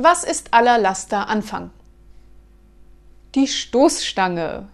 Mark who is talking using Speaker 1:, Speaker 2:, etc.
Speaker 1: Was ist aller Laster Anfang? Die Stoßstange.